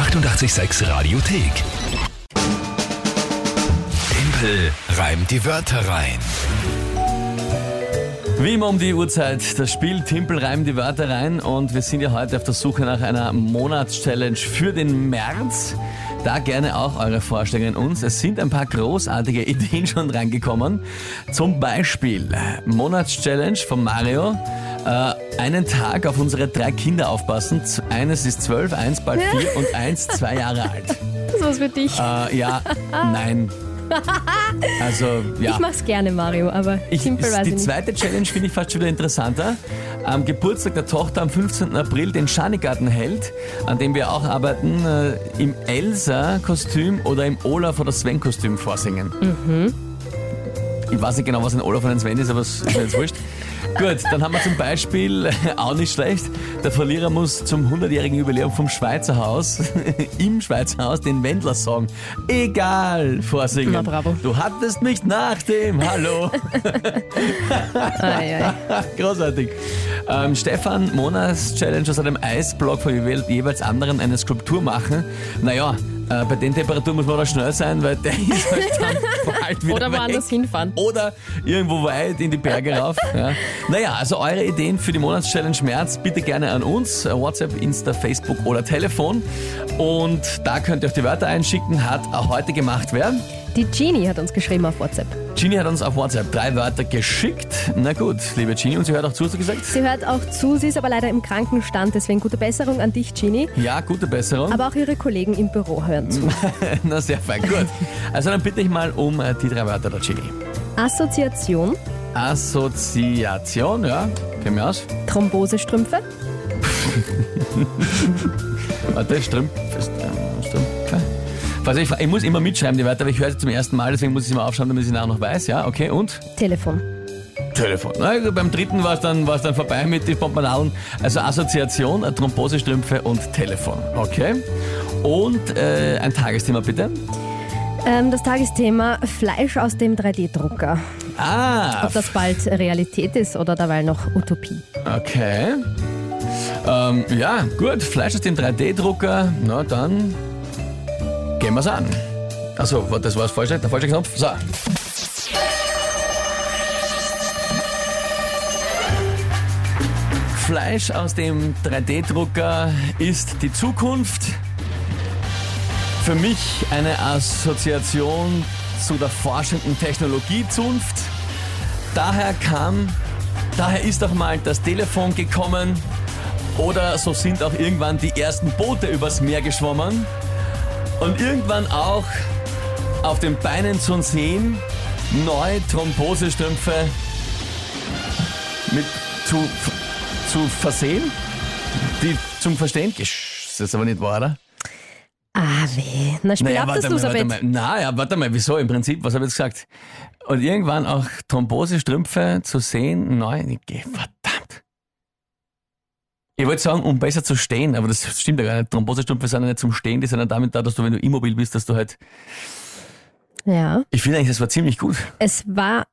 886 Radiothek. Tempel reimt die Wörter rein. Wie immer um die Uhrzeit, das Spiel Timpel reimt die Wörter rein und wir sind ja heute auf der Suche nach einer Monatschallenge für den März. Da gerne auch eure Vorschläge an uns. Es sind ein paar großartige Ideen schon reingekommen. Zum Beispiel Monatschallenge von Mario. Äh, einen Tag auf unsere drei Kinder aufpassen. Eines ist zwölf, eins bald vier und eins zwei Jahre alt. Das ist was für dich. Äh, ja, nein. Also, ja. Ich mach's gerne, Mario, aber Ich, ich die zweite Challenge finde ich fast schon wieder interessanter. Am Geburtstag der Tochter am 15. April den Schanigarten hält, an dem wir auch arbeiten, äh, im Elsa-Kostüm oder im Olaf oder Sven-Kostüm vorsingen. Mhm. Ich weiß nicht genau, was ein Olaf und ein Sven ist, aber es ist mir jetzt wurscht. Gut, dann haben wir zum Beispiel, auch nicht schlecht, der Verlierer muss zum 100-jährigen Jubiläum vom Schweizer Haus, im Schweizer Haus, den Wendler-Song Egal vorsingen. Na, bravo. Du hattest mich nach dem Hallo. Ei, ei. Großartig. Ähm, Stefan, Monas Challenge aus einem Eisblock von jeweils- jeweils anderen eine Skulptur machen. Naja, äh, bei den Temperaturen muss man da schnell sein, weil der ist halt dann bald wieder Oder woanders hinfahren. Oder irgendwo weit in die Berge rauf. Ja. Naja, also eure Ideen für die Monatschallenge März bitte gerne an uns. Äh, WhatsApp, Insta, Facebook oder Telefon. Und da könnt ihr auch die Wörter einschicken. Hat auch heute gemacht wer? Die Genie hat uns geschrieben auf WhatsApp. Genie hat uns auf WhatsApp drei Wörter geschickt. Na gut, liebe Genie, und sie hört auch zu, hast du gesagt? Sie hört auch zu, sie ist aber leider im Krankenstand, deswegen gute Besserung an dich, Genie. Ja, gute Besserung. Aber auch ihre Kollegen im Büro hören zu. Na, sehr fein, gut. Also dann bitte ich mal um äh, die drei Wörter der Genie. Assoziation, Assoziation, ja, kennen wir aus. Thrombosestrümpfe, Warte, Strümpf, Strümpfe. Also ich, ich muss immer mitschreiben die Wörter, aber ich höre sie zum ersten Mal, deswegen muss ich sie mal aufschauen, damit ich sie nachher noch weiß. Ja, okay, und? Telefon. Telefon. Also beim dritten war es dann, war's dann vorbei mit den Pompanalen. Also Assoziation, Thrombosestrümpfe und Telefon. Okay. Und äh, ein Tagesthema bitte. Ähm, das Tagesthema Fleisch aus dem 3D-Drucker. Ah, Ob das bald Realität ist oder dabei noch Utopie. Okay. Ähm, ja, gut. Fleisch aus dem 3D-Drucker. Na dann gehen wir's an. Achso, das war das falsche, der falsche Knopf. So. Fleisch aus dem 3D-Drucker ist die Zukunft. Für mich eine Assoziation zu der forschenden Technologiezunft. Daher kam, daher ist auch mal das Telefon gekommen oder so sind auch irgendwann die ersten Boote übers Meer geschwommen und irgendwann auch auf den Beinen zu sehen neue Thrombosestrümpfe mit zu, zu versehen, die zum Verstehen, Gesch, ist das aber nicht wahr, oder? Ah, weh. Na, spiel ab, das warte mal, warte Loserbett. mal. Na, ja, warte mal, wieso? Im Prinzip, was habe ich jetzt gesagt? Und irgendwann auch Thrombosestrümpfe zu sehen, neu, ich geh-. Ich wollte sagen, um besser zu stehen, aber das stimmt ja gar nicht. Thrombosestrümpfe sind ja nicht zum Stehen, die sind ja damit da, dass du, wenn du immobil bist, dass du halt, Ja. ich finde eigentlich, das war ziemlich gut. Es war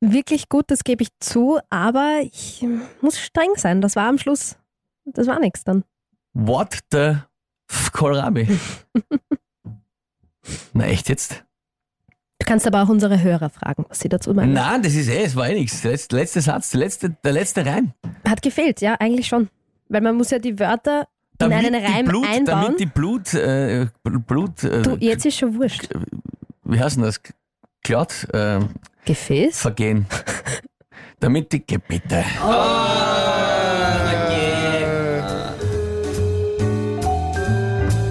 wirklich gut, das gebe ich zu, aber ich muss streng sein. Das war am Schluss, das war nichts dann. What the Kohlrabi? Na echt jetzt? Du kannst aber auch unsere Hörer fragen, was sie dazu meinen. Nein, das ist eh, es war eh nichts. Der letzte, letzte Satz, der letzte, der letzte Reim. Hat gefehlt, ja, eigentlich schon. Weil man muss ja die Wörter in einen Reim Blut, einbauen. Damit die Blut, äh, Blut, äh, Du, jetzt ist schon wurscht. wie heißt denn das? Glatt, äh, Gefäß? vergehen. damit die Gebiete.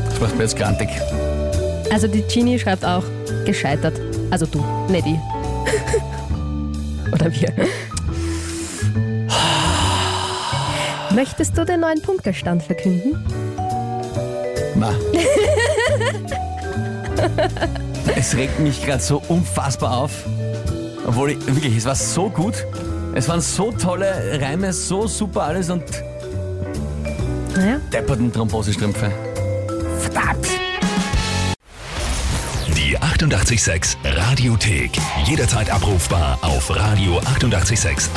Das macht mir jetzt grantig. Also die Genie schreibt auch gescheitert. Also du, nicht die. Oder wir. Möchtest du den neuen Punktestand verkünden? Na. es regt mich gerade so unfassbar auf. Obwohl, ich, wirklich, es war so gut. Es waren so tolle Reime, so super alles und Naja. depperten Thrombosestrümpfe. Verdammt! Die 886 Radiothek. Jederzeit abrufbar auf radio886.at. 886!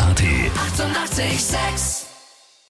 886